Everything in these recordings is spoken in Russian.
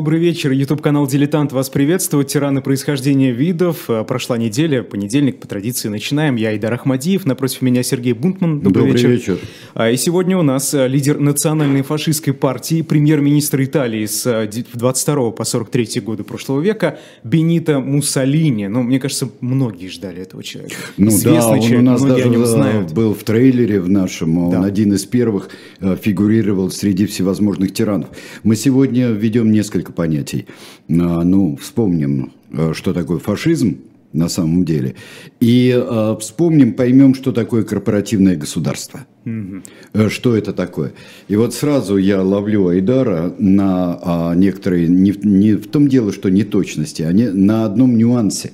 Добрый вечер, YouTube-канал «Дилетант» вас приветствует. Тираны происхождения видов. Э, прошла неделя, понедельник, по традиции начинаем. Я Айдар Ахмадиев, напротив меня Сергей Бунтман. Добрый, Добрый вечер. вечер. А, и сегодня у нас э, лидер национальной фашистской партии, премьер-министр Италии с 22 э, по 43 годы прошлого века Бенито Муссолини. Ну, мне кажется, многие ждали этого человека. Ну Известный да, он человек, у нас даже знают. был в трейлере в нашем, он да. один из первых фигурировал среди всевозможных тиранов. Мы сегодня введем несколько несколько понятий. А, ну, вспомним, а, что такое фашизм на самом деле. И э, вспомним, поймем, что такое корпоративное государство. Mm-hmm. Что это такое? И вот сразу я ловлю Айдара на э, некоторые, не, не в том дело, что неточности, а не, на одном нюансе.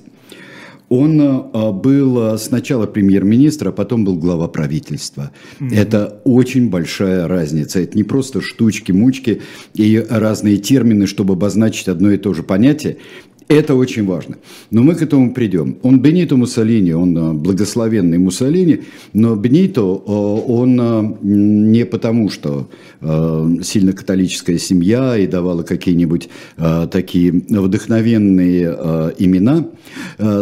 Он а, был сначала премьер-министр, а потом был глава правительства. Mm-hmm. Это очень большая разница. Это не просто штучки-мучки и разные термины, чтобы обозначить одно и то же понятие. Это очень важно. Но мы к этому придем. Он Бенито Муссолини, он э, благословенный Муссолини, но Бенито, э, он э, не потому, что сильно католическая семья и давала какие-нибудь такие вдохновенные имена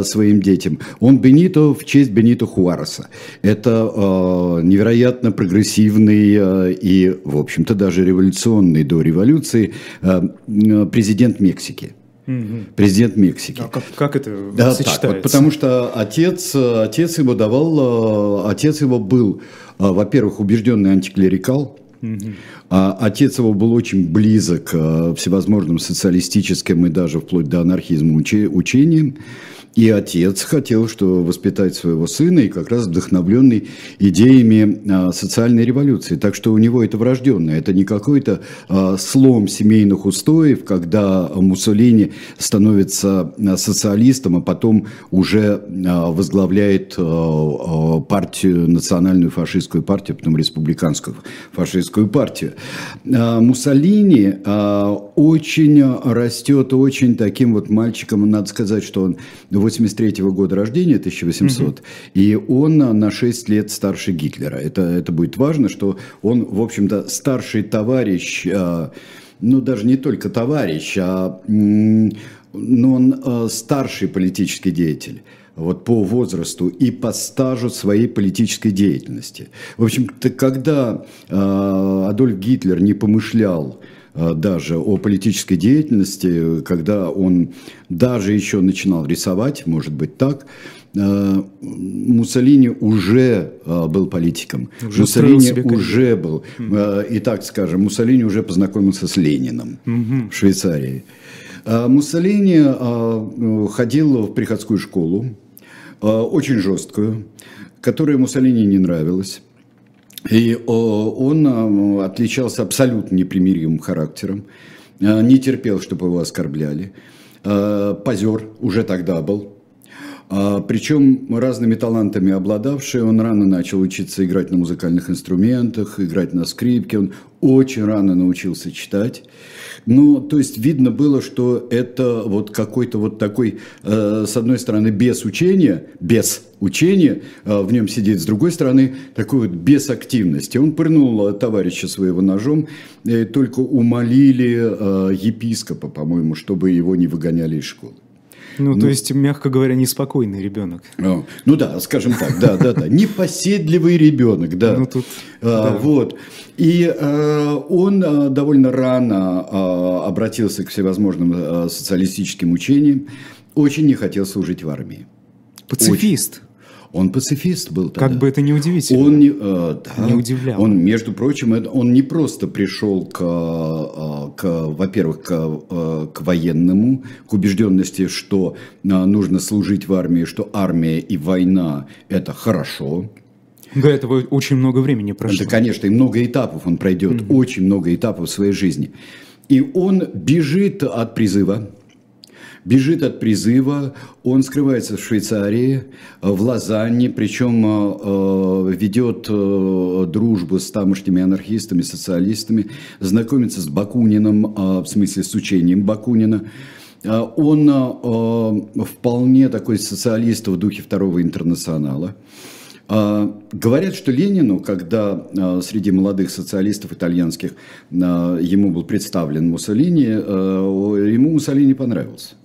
своим детям. Он Бенито в честь Бенито Хуареса. Это невероятно прогрессивный и, в общем-то, даже революционный до революции президент Мексики. Угу. Президент Мексики. А как, как это да, сочетается? Так, вот, потому что отец, отец его давал, отец его был, во-первых, убежденный антиклерикал, а отец его был очень близок к всевозможным социалистическим и даже вплоть до анархизма учениям. И отец хотел, что воспитать своего сына, и как раз вдохновленный идеями а, социальной революции. Так что у него это врожденное. Это не какой-то а, слом семейных устоев, когда Муссолини становится а, социалистом, а потом уже возглавляет партию, национальную фашистскую партию, потом республиканскую фашистскую партию. Муссолини очень растет очень таким вот мальчиком, надо сказать, что он 83 -го года рождения, 1800, угу. и он на 6 лет старше Гитлера. Это, это будет важно, что он, в общем-то, старший товарищ, а, ну, даже не только товарищ, а но он старший политический деятель вот по возрасту и по стажу своей политической деятельности. В общем-то, когда э, Адольф Гитлер не помышлял Э, даже о политической деятельности, когда он даже еще начинал рисовать, может быть так, э, Муссолини уже э, был политиком. Уже Муссолини уже был. И так скажем, Муссолини уже познакомился с Лениным угу. в Швейцарии. Муссолини ходил в приходскую школу, очень жесткую, которая Муссолини не нравилась. И он а, отличался абсолютно непримиримым характером, а, не терпел, чтобы его оскорбляли. А, позер уже тогда был. Причем разными талантами обладавший, он рано начал учиться играть на музыкальных инструментах, играть на скрипке, он очень рано научился читать. Ну, то есть видно было, что это вот какой-то вот такой, э, с одной стороны, без учения, без учения э, в нем сидит, с другой стороны, такой вот без активности. Он пырнул товарища своего ножом, и только умолили э, епископа, по-моему, чтобы его не выгоняли из школы. Ну, ну, то есть, мягко говоря, неспокойный ребенок. Ну, ну да, скажем так, да, да, да. Непоседливый ребенок, да. Ну, тут, а, да. Вот. И а, он а, довольно рано а, обратился к всевозможным а, социалистическим учениям. Очень не хотел служить в армии. Пацифист. Очень. Он пацифист был тогда. Как бы это ни удивительно. Он не, э, да, не удивлял. Он, между прочим, он не просто пришел к, э, к во-первых, к, э, к военному, к убежденности, что э, нужно служить в армии, что армия и война – это хорошо. До этого очень много времени прошло. Да, конечно, и много этапов он пройдет, mm-hmm. очень много этапов в своей жизни. И он бежит от призыва, бежит от призыва, он скрывается в Швейцарии, в Лозанне, причем э, э, ведет э, дружбу с тамошними анархистами, социалистами, знакомится с Бакуниным, в смысле с учением Бакунина. Он вполне такой социалист в духе второго интернационала. Говорят, что Ленину, когда среди молодых социалистов итальянских ему был представлен Муссолини, ему Муссолини понравился.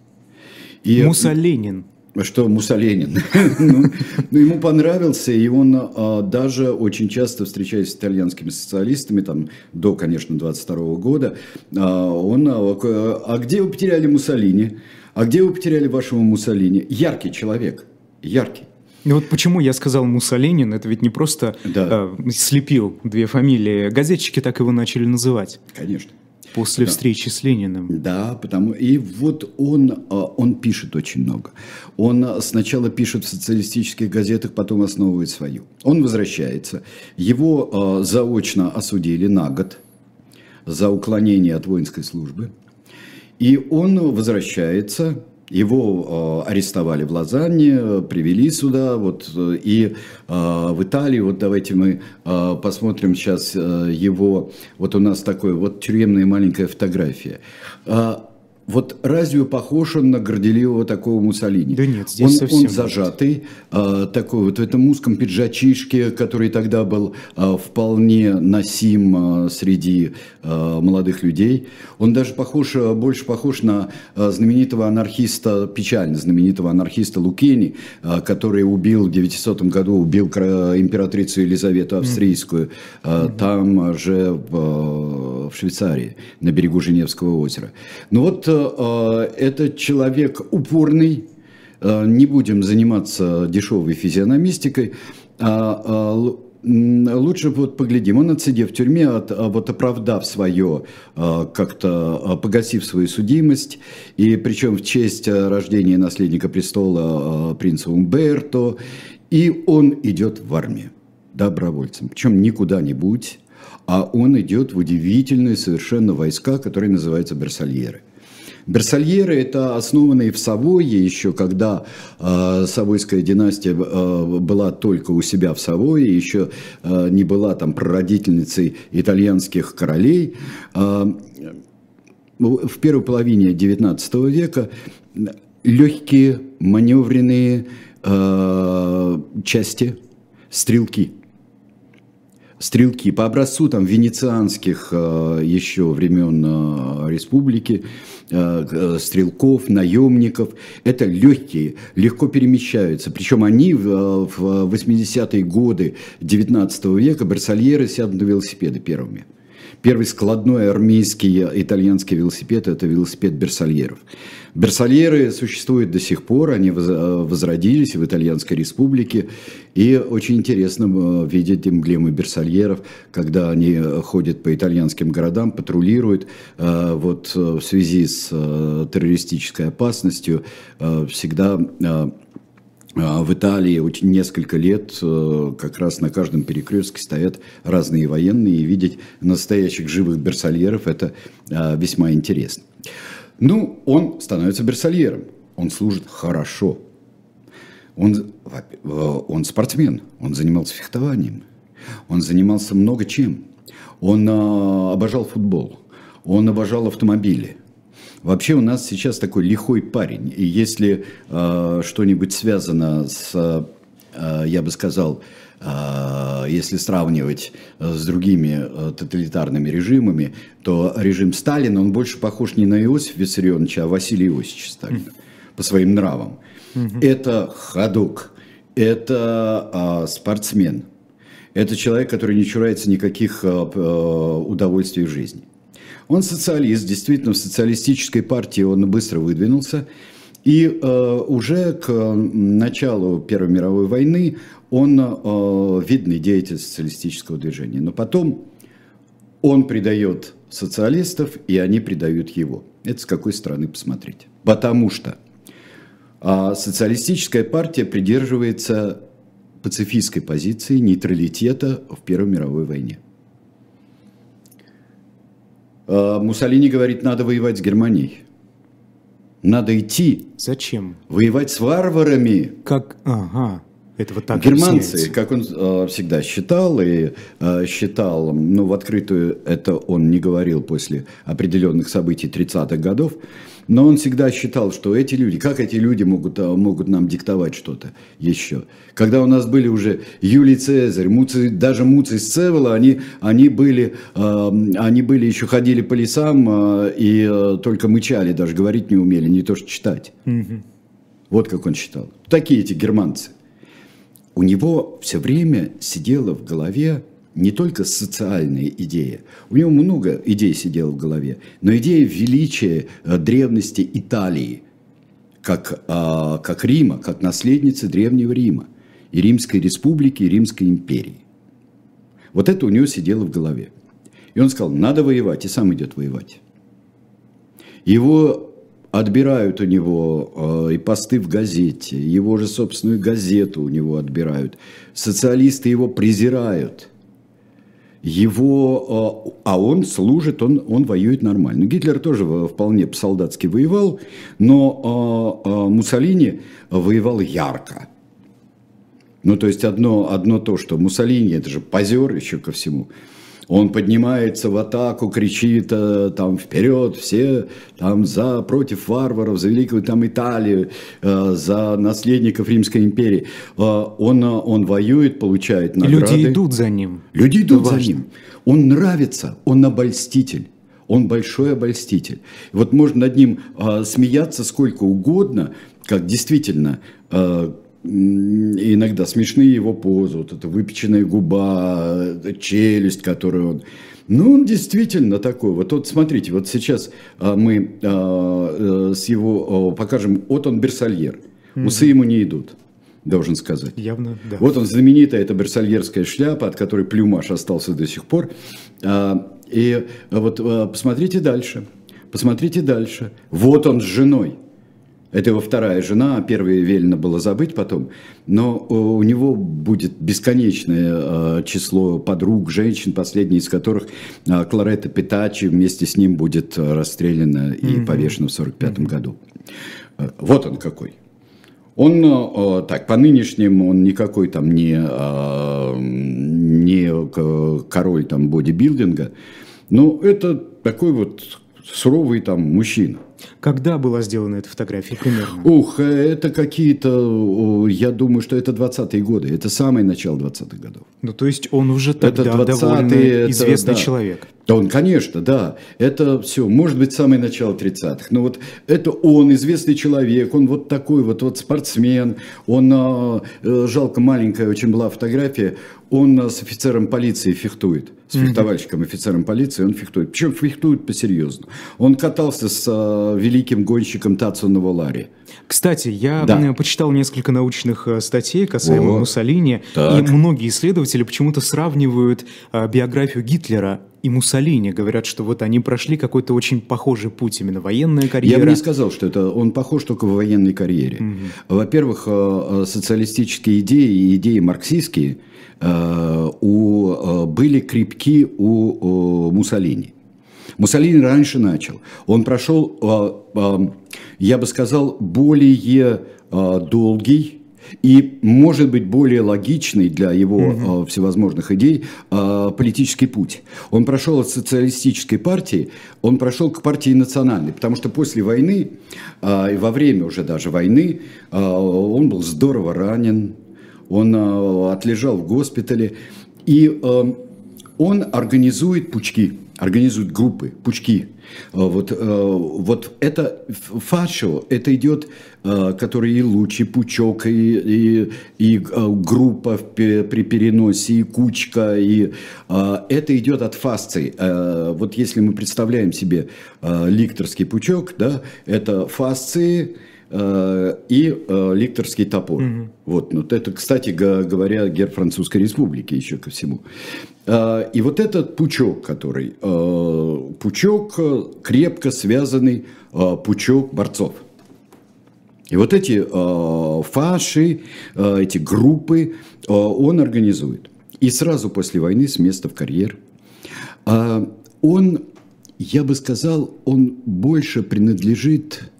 И, Муссоленин. Что Муссоленин. ну, ну, ему понравился, и он а, даже очень часто, встречаясь с итальянскими социалистами, там, до, конечно, 22 года, а, он, а, а где вы потеряли Муссолини? А где вы потеряли вашего Муссолини? Яркий человек, яркий. Ну вот почему я сказал Муссоленин, это ведь не просто да. э, слепил две фамилии, газетчики так его начали называть. Конечно. После да. встречи с Лениным. Да, потому и вот он, а, он пишет очень много. Он сначала пишет в социалистических газетах, потом основывает свою. Он возвращается. Его а, заочно осудили на год за уклонение от воинской службы. И он возвращается его э, арестовали в Лозанне, привели сюда, вот, и э, в Италии, вот давайте мы э, посмотрим сейчас его, вот у нас такой вот тюремная маленькая фотография. Вот разве похож он на горделивого такого Муссолини? Да нет, здесь он, совсем Он зажатый, а, такой вот в этом узком пиджачишке, который тогда был а, вполне носим а, среди а, молодых людей. Он даже похож, больше похож на а, знаменитого анархиста, печально знаменитого анархиста Лукени, а, который убил в 900 году, убил императрицу Елизавету Австрийскую, а, mm там же в, в Швейцарии, на берегу Женевского озера. Ну вот э, это человек упорный, э, не будем заниматься дешевой физиономистикой, а, а лучше вот поглядим. Он отсидев в тюрьме, от, а вот оправдав свое, э, как-то э, погасив свою судимость, и причем в честь рождения наследника престола принца Умберто, и он идет в армию добровольцем. Причем не куда-нибудь, а он идет в удивительные совершенно войска, которые называются Берсальеры. Берсальеры – это основанные в Савойе еще, когда э, Савойская династия э, была только у себя в Савойе, еще э, не была там прародительницей итальянских королей. Э, в первой половине XIX века легкие маневренные э, части, стрелки – стрелки. По образцу там венецианских еще времен республики, стрелков, наемников. Это легкие, легко перемещаются. Причем они в 80-е годы 19 века, барсальеры сядут на велосипеды первыми. Первый складной армейский итальянский велосипед – это велосипед Берсальеров. Берсальеры существуют до сих пор, они возродились в Итальянской республике. И очень интересно э, видеть эмблемы Берсальеров, когда они ходят по итальянским городам, патрулируют. Э, вот э, в связи с террористической опасностью всегда в Италии очень несколько лет как раз на каждом перекрестке стоят разные военные, и видеть настоящих живых берсальеров – это весьма интересно. Ну, он становится берсальером, он служит хорошо. Он, э, он спортсмен, он занимался фехтованием, он занимался много чем. Он а, обожал футбол, он обожал автомобили. Вообще у нас сейчас такой лихой парень. И если а, что-нибудь связано с, а, я бы сказал, а, если сравнивать э, с другими э, тоталитарными режимами, то режим Сталина, он больше похож не на Иосифа Виссарионовича, а Василия Иосифовича Сталина по своим нравам. Это ходок, это а, спортсмен, это человек, который не чурается никаких а, удовольствий в жизни. Он социалист, действительно, в социалистической партии он быстро выдвинулся. И э, уже к началу Первой мировой войны он э, видный деятель социалистического движения. Но потом он предает социалистов, и они предают его. Это с какой стороны посмотреть. Потому что э, социалистическая партия придерживается пацифистской позиции нейтралитета в Первой мировой войне. Э, Муссолини говорит, надо воевать с Германией. Надо идти. Зачем? Воевать с варварами. Как? Ага. Это вот так Германцы, объясняется. как он э, всегда считал, и э, считал, ну, в открытую это он не говорил после определенных событий 30-х годов, Но он всегда считал, что эти люди, как эти люди могут, а, могут нам диктовать что-то еще. Когда у нас были уже Юлий Цезарь, Муций, даже Муций Сцевола, они, они, были, они были еще ходили по лесам и только мычали, даже говорить не умели, не то что читать. Угу. Вот как он считал. Такие эти германцы. У него все время сидела в голове не только социальная идея, у него много идей сидело в голове, но идея величия э, древности Италии, как, а, как Рима, как наследницы Древнего Рима, и Римской Республики, и Римской империи. Вот это у него сидело в голове. И он сказал, надо воевать, и сам идет воевать. Его отбирают у него э, и посты в газете, его же собственную газету у него отбирают. Социалисты его презирают. Его, э, а он служит, он, он воюет нормально. Гитлер тоже вполне по-солдатски воевал, но э, Муссолини воевал ярко. Ну, то есть одно, одно то, что Муссолини, это же позер еще ко всему – он поднимается в атаку, кричит э, там вперед, все там за, против варваров, за великую там Италию, э, за наследников Римской империи. Э, он, он воюет, получает награды. Люди идут за ним. Люди идут за ним. Он нравится, он обольститель. Он большой обольститель. Вот можно над ним э, смеяться сколько угодно, как действительно э, иногда смешные его позы, вот эта выпеченная губа, челюсть, которую он... Ну, он действительно такой. Вот, вот смотрите, вот сейчас а, мы а, э, с его а, покажем, вот он берсальер. Mm-hmm. Усы ему не идут должен сказать. Явно, да. Вот он знаменитая, эта берсальерская шляпа, от которой плюмаж остался до сих пор. И вот посмотрите дальше, посмотрите дальше. Вот он с женой. Это его вторая жена, а первая велено было забыть потом. Но э, у него будет бесконечное э, число подруг, женщин, последняя из которых э, Кларета Питачи вместе с ним будет расстреляна и mm-hmm. повешена в 1945 mm-hmm. году. Вот он какой. Он, так, по нынешним, он никакой там не, не король там бодибилдинга, но это такой вот суровый там мужчина. Когда была сделана эта фотография примерно? Ух, это какие-то, я думаю, что это 20-е годы, это самое начало 20-х годов. Ну, то есть он уже тогда это довольно это, известный да. человек. Да, он, конечно, да. Это все, может быть, самое начало 30-х. Но вот это он, известный человек, он вот такой вот, вот спортсмен. Он, а, э, жалко, маленькая очень была фотография, он а, с офицером полиции фехтует. С фехтовальщиком, офицером полиции, он фехтует. Причем фехтует по-серьезно. Он катался с а, великим гонщиком Тацу Навалари. Кстати, я да. почитал несколько научных э, статей касаемо О, Муссолини, так. и многие исследователи почему-то сравнивают э, биографию Гитлера и Муссолини. Говорят, что вот они прошли какой-то очень похожий путь, именно военная карьера. Я бы не сказал, что это он похож только в военной карьере. Угу. Во-первых, э, социалистические идеи и идеи марксистские у, были крепки у Муссолини. Муссолини раньше начал. Он прошел, я бы сказал, более долгий и, может быть, более логичный для его угу. всевозможных идей политический путь. Он прошел от социалистической партии, он прошел к партии национальной, потому что после войны, и во время уже даже войны, он был здорово ранен, он отлежал в госпитале, и он организует пучки организуют группы, пучки. Э, вот, э, вот это фашо, это идет, э, который и луч, и пучок, и, и, и группа при переносе, и кучка, и это идет от фасции. Вот если мы представляем себе ликторский пучок, да, это фасции, и э, ликторский топор. Угу. Вот, вот это, кстати говоря, герб Французской Республики еще ко всему. А, и вот этот пучок, который, пучок э, крепко связанный, пучок борцов. И вот эти фаши, эти группы он организует. И сразу после войны с места в карьер. Он, я бы сказал, он больше принадлежит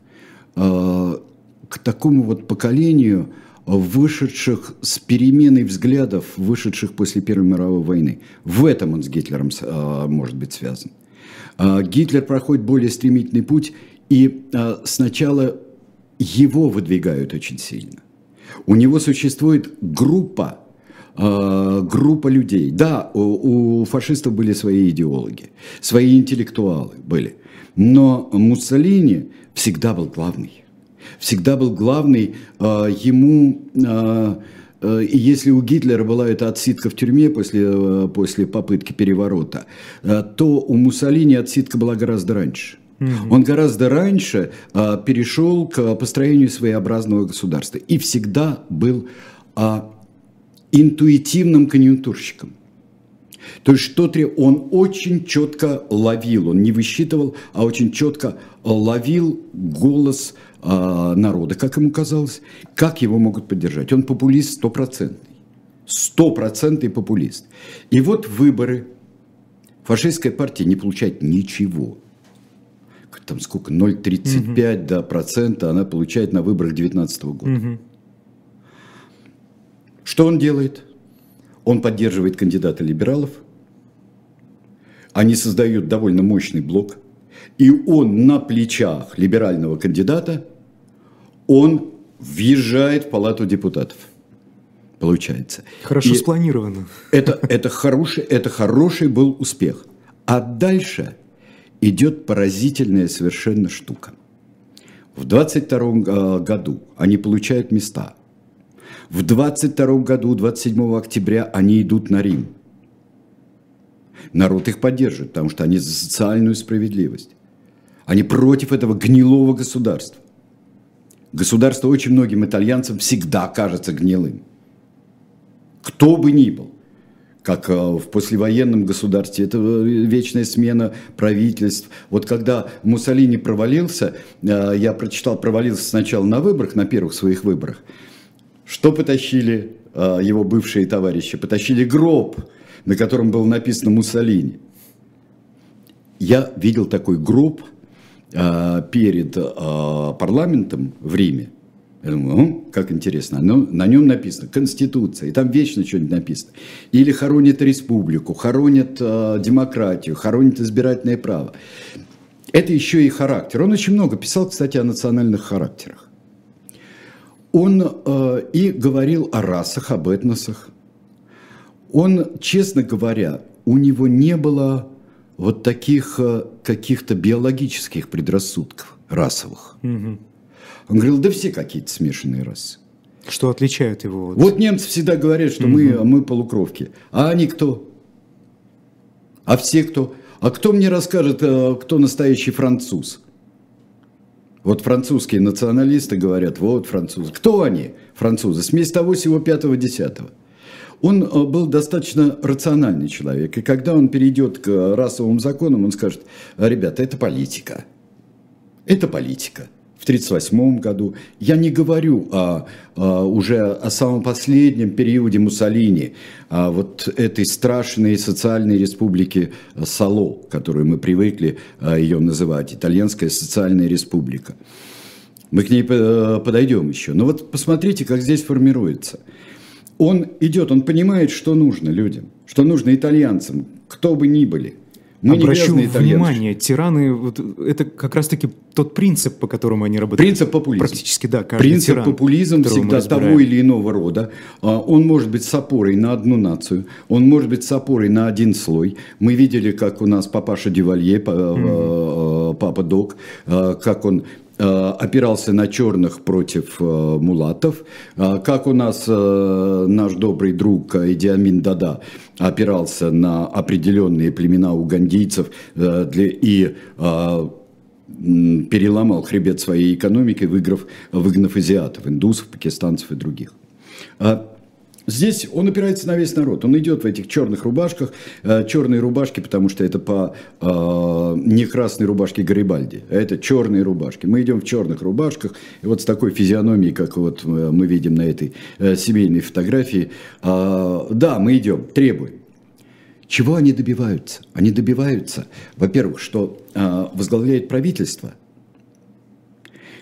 к такому вот поколению, вышедших с переменой взглядов, вышедших после Первой мировой войны. В этом он с Гитлером а, может быть связан. А, Гитлер проходит более стремительный путь И э, сначала его выдвигают очень сильно. У него существует группа, э, группа людей. Да, у фашистов были свои идеологи, свои интеллектуалы были. Но Муссолини всегда был главный. Всегда был главный. Э, ему... Э, Э, и если у Гитлера была эта отсидка в тюрьме после, после попытки переворота, то у Муссолини отсидка была гораздо раньше. Угу. Он гораздо раньше а, перешел к построению своеобразного государства и всегда был а, интуитивным конъюнктурщиком. То есть что-то он очень четко ловил, он не высчитывал, а очень четко ловил голос э, народа, как ему казалось, как его могут поддержать. Он популист стопроцентный, стопроцентный популист. И вот выборы. Фашистская партия не получает ничего. Там сколько, 0,35 угу. да, процента она получает на выборах 2019 года. Угу. Что он делает? Он поддерживает кандидата либералов. Они создают довольно мощный блок. И он на плечах либерального кандидата, он въезжает в палату депутатов. Получается. Хорошо И спланировано. Это, это, хороший, это хороший был успех. А дальше идет поразительная совершенно штука. В 22 э, году они получают места – в 22 году, 27 октября, они идут на Рим. Народ их поддержит, потому что они за социальную справедливость. Они против этого гнилого государства. Государство очень многим итальянцам всегда кажется гнилым. Кто бы ни был как э, в послевоенном государстве, это э, вечная смена правительств. Вот когда Муссолини провалился, э, я прочитал, провалился сначала на выборах, на первых своих выборах, что потащили э, его бывшие товарищи? Потащили гроб, на котором было написано Муссолини. Я видел такой гроб э, перед э, парламентом в Риме. Я думаю, ну, как интересно. Но на нем написано Конституция, и там вечно что-нибудь написано. Или хоронят республику, хоронят э, демократию, хоронят избирательное право. Это еще и характер. Он очень много писал, кстати, о национальных характерах. Он э, и говорил о расах, об этносах. Он, честно говоря, у него не было вот таких э, каких-то биологических предрассудков расовых. Угу. Он говорил, да все какие-то смешанные расы. Что отличает его? Вот, вот немцы всегда говорят, что угу. мы, мы полукровки. А они кто? А все кто? А кто мне расскажет, э, кто настоящий француз? Вот французские националисты говорят, вот французы. Кто они, французы? Смесь того всего пятого-десятого. Он э, был достаточно рациональный человек. И когда он перейдет к расовым законам, он скажет, ребята, это политика. Это политика в 1938 году. Я не говорю о, о, уже о самом последнем периоде Муссолини, о вот этой страшной социальной республике Сало, которую мы привыкли ее называть, Итальянская социальная республика. Мы к ней подойдем еще. Но вот посмотрите, как здесь формируется. Он идет, он понимает, что нужно людям, что нужно итальянцам, кто бы ни были. Мы Обращу внимание, тираны, вот, это как раз-таки тот принцип, по которому они работают. Принцип популизма. Практически, да. Принцип тиран, популизм всегда того или иного рода. А, он может быть с опорой на одну нацию, он может быть с опорой на один слой. Мы видели, как у нас папаша Дювалье, mm-hmm. папа Док, как он опирался на черных против мулатов, как у нас наш добрый друг Идиамин Дада опирался на определенные племена угандийцев э, и э, переломал хребет своей экономики, выиграв, выгнав азиатов, индусов, пакистанцев и других. А здесь он опирается на весь народ. Он идет в этих черных рубашках, э, черные рубашки, потому что это по э, не красной рубашке Гарибальди, а это черные рубашки. Мы идем в черных рубашках, и вот с такой физиономией, как вот мы видим на этой э, семейной фотографии, э, да, мы идем, требуем. Чего они добиваются? Они добиваются, во-первых, что э, возглавляет правительство,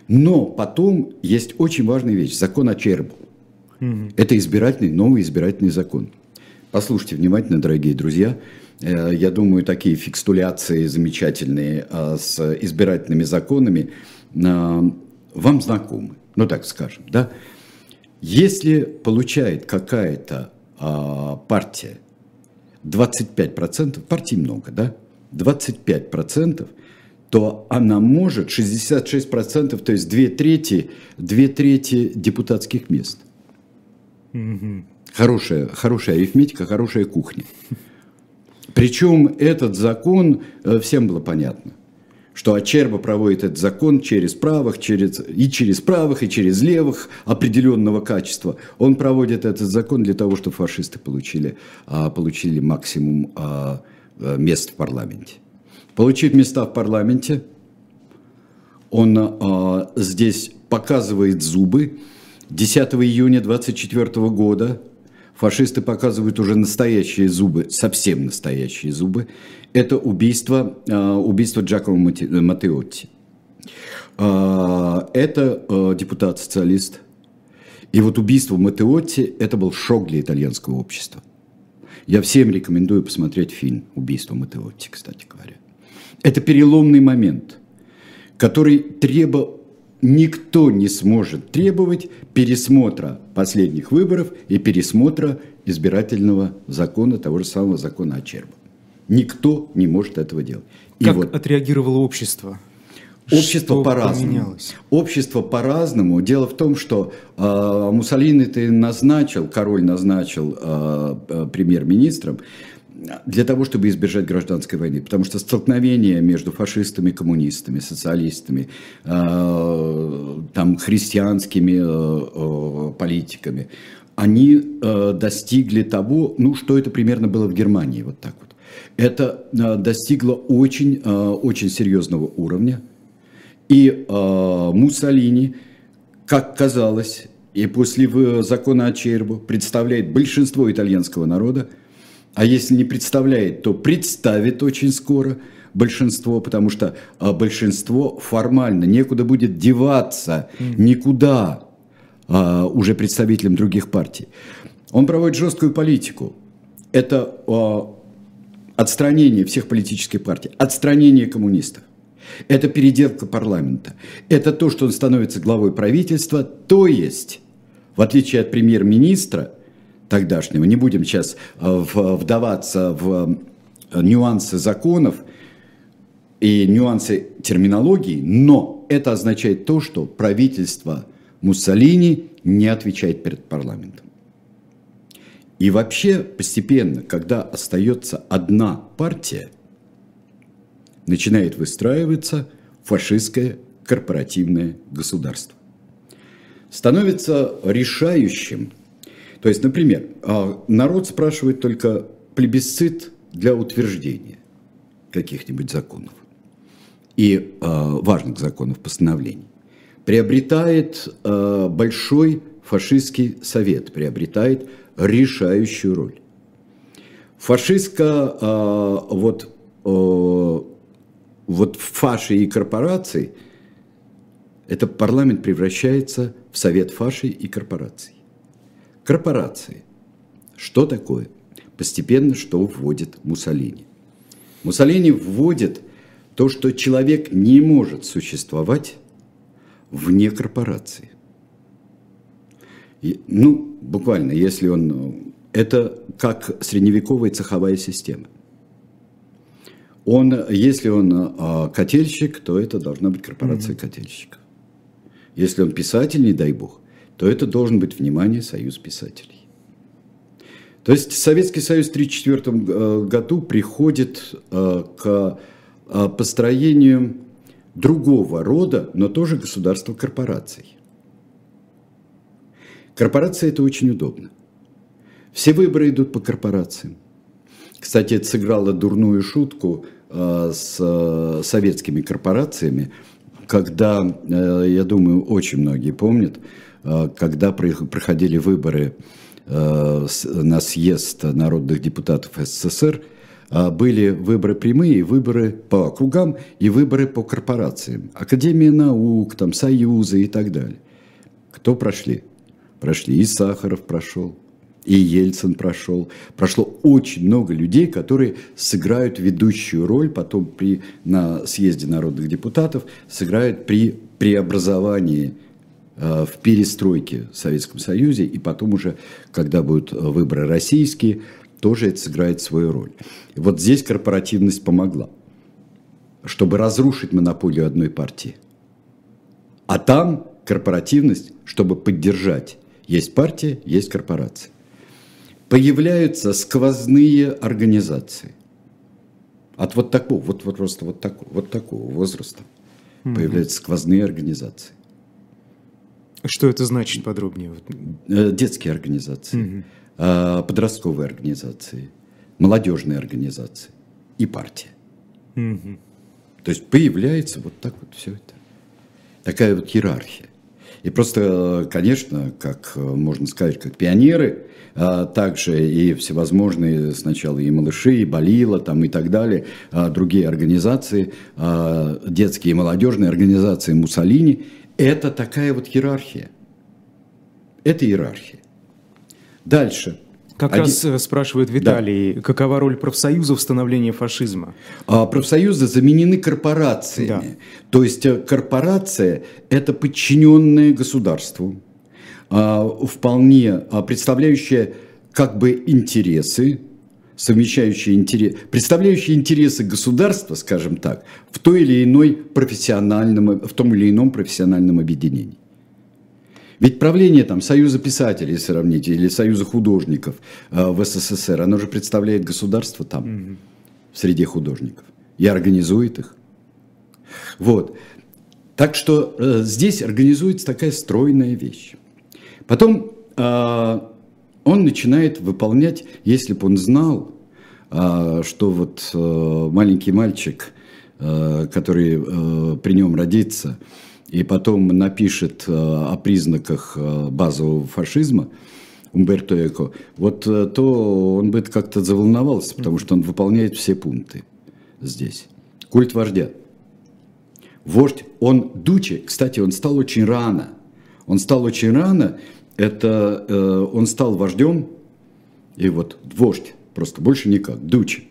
но потом есть очень важная вещь, закон о чербу. Это избирательный, новый избирательный закон. Послушайте внимательно, дорогие друзья. я думаю, такие фикстуляции замечательные с избирательными законами вам знакомы, ну так скажем, да? Если получает какая-то партия 25%, партий много, да? 25%, то она может 66%, то есть две трети, две трети депутатских мест. Хорошая, хорошая арифметика, хорошая кухня. Причем этот закон, э, всем было понятно, что Ачерба проводит этот закон через правых, через, и через правых, и через левых определенного качества. Он проводит этот закон для того, чтобы фашисты получили, а, получили максимум а, э, мест в парламенте. Получив места в парламенте, он а, здесь показывает зубы. 10 июня 24 года фашисты показывают уже настоящие зубы, совсем настоящие зубы. Это убийство, а, убийство Джакомо Матеотти. А, это депутат-социалист. И вот убийство Матеотти – это был шок для итальянского общества. Я всем рекомендую посмотреть фильм «Убийство Матеотти», кстати говоря. Это переломный момент, который требовал никто не сможет требовать пересмотра последних выборов и пересмотра избирательного закона, того же самого закона о Чербо. Никто не может этого делать. И как вот, отреагировало общество? Общество по-разному. Общество по-разному. Дело в том, что э, Муссолини ты назначил, король назначил э, э, премьер-министром для того, чтобы избежать гражданской войны. Потому что столкновения между фашистами, коммунистами, социалистами, э, там, христианскими э, э, политиками, они достигли того, ну, что это примерно было в Германии, вот так вот. Это достигло очень, очень серьезного уровня. И Муссолини, как казалось, и после закона о Чербу представляет большинство итальянского народа, а если не представляет, то представит очень скоро большинство, потому что а, большинство формально некуда будет деваться, никуда а, уже представителям других партий. Он проводит жесткую политику. Это а, отстранение всех политических партий, отстранение коммунистов. Это переделка парламента. Это то, что он становится главой правительства, то есть, в отличие от премьер-министра, тогдашнего. Не будем сейчас э, вдаваться в э, нюансы законов и нюансы терминологии, но это означает то, что правительство Муссолини не отвечает перед парламентом. И вообще постепенно, когда остается одна партия, начинает выстраиваться фашистское корпоративное государство. Становится решающим то есть, например, а, народ спрашивает только плебисцит для утверждения каких-нибудь законов и а, важных законов постановлений. Приобретает а, большой фашистский совет, приобретает решающую роль. Фашистка, вот, вот фаши и корпорации, это парламент превращается в совет фаши и корпораций. Корпорации. Что такое? Постепенно что вводит Муссолини? Муссолини вводит то, что человек не может существовать вне корпорации. И, ну, буквально, если он... Это как средневековая цеховая система. Он, если он а, котельщик, то это должна быть корпорация mm-hmm. котельщиков. Если он писатель, не дай бог, то это должен быть, внимание, союз писателей. То есть Советский Союз в 1934 э, году приходит э, к э, построению другого рода, но тоже государства корпораций. Корпорация – это очень удобно. Все выборы идут по корпорациям. Кстати, это сыграло дурную шутку с советскими корпорациями, когда, я думаю, очень многие помнят, когда проходили выборы э, на съезд народных депутатов СССР, э, были выборы прямые, выборы по округам и выборы по корпорациям. Академия наук, там, союзы и так далее. Кто прошли? Прошли. И Сахаров прошел, и Ельцин прошел. Прошло очень много людей, которые сыграют ведущую роль потом при, на съезде народных депутатов, сыграют при преобразовании э, в перестройке в Советском Союзе, и потом уже, когда будут выборы российские, тоже это сыграет свою роль. И вот здесь корпоративность помогла, чтобы разрушить монополию одной партии. А там корпоративность, чтобы поддержать. Есть партия, есть корпорация. Появляются сквозные организации. От вот такого, вот, вот просто вот такого, вот такого возраста mm-hmm. появляются сквозные организации. Что это значит подробнее? Э, детские организации. Э, подростковые организации, молодежные организации и партия. Угу. То есть появляется вот так вот все это. Такая вот иерархия. И просто, конечно, как можно сказать, как пионеры, а также и всевозможные сначала и малыши, и Балила там и так далее, а другие организации, а детские и молодежные организации Муссолини, это такая вот иерархия. Это иерархия. Дальше. Как Один... раз э, спрашивает Виталий, да. какова роль профсоюзов в становлении фашизма? А, профсоюзы заменены корпорациями. Да. То есть э, корпорация – это подчиненное государству, а, вполне а, представляющая как бы интересы, совмещающие интересы, представляющие интересы государства, скажем так, в той или иной профессиональном, в том или ином профессиональном объединении. Ведь правление там Союза писателей, сравните, или Союза художников э, в СССР, оно же представляет государство там, mm-hmm. в среде художников, и организует их. Вот. Так что э, здесь организуется такая стройная вещь. Потом э, он начинает выполнять, если бы он знал, э, что вот э, маленький мальчик, э, который э, при нем родится, и потом напишет о признаках базового фашизма, Умберто Эко, вот то он бы как-то заволновался, потому что он выполняет все пункты здесь. Культ вождя. Вождь, он Дучи, кстати, он стал очень рано. Он стал очень рано, это он стал вождем, и вот вождь, просто больше никак, Дучи.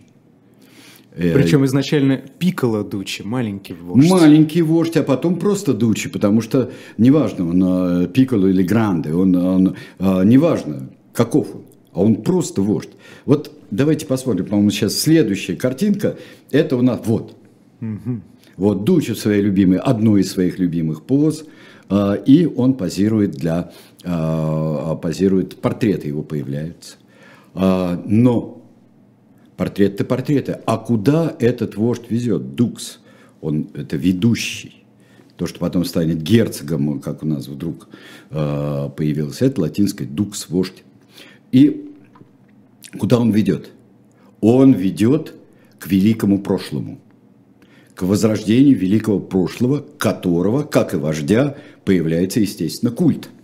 Э, Причем изначально Пикало Дучи, маленький вождь. Маленький вождь, а потом просто Дучи, потому что неважно, он э, Пикало или Гранде, он, он э, неважно, каков он, а он просто вождь. Вот давайте посмотрим, по-моему, сейчас следующая картинка, это у нас, вот, угу. вот Дучи в своей любимой, одной из своих любимых поз, и он позирует для, позирует, портреты его появляются. Но Портреты-то портреты. А куда этот вождь везет? Дукс. Он это ведущий. То, что потом станет герцогом, как у нас вдруг появилось, это латинское дукс, вождь. И куда он ведет? Он ведет к великому прошлому, к возрождению великого прошлого, которого, как и вождя, появляется, естественно, культ –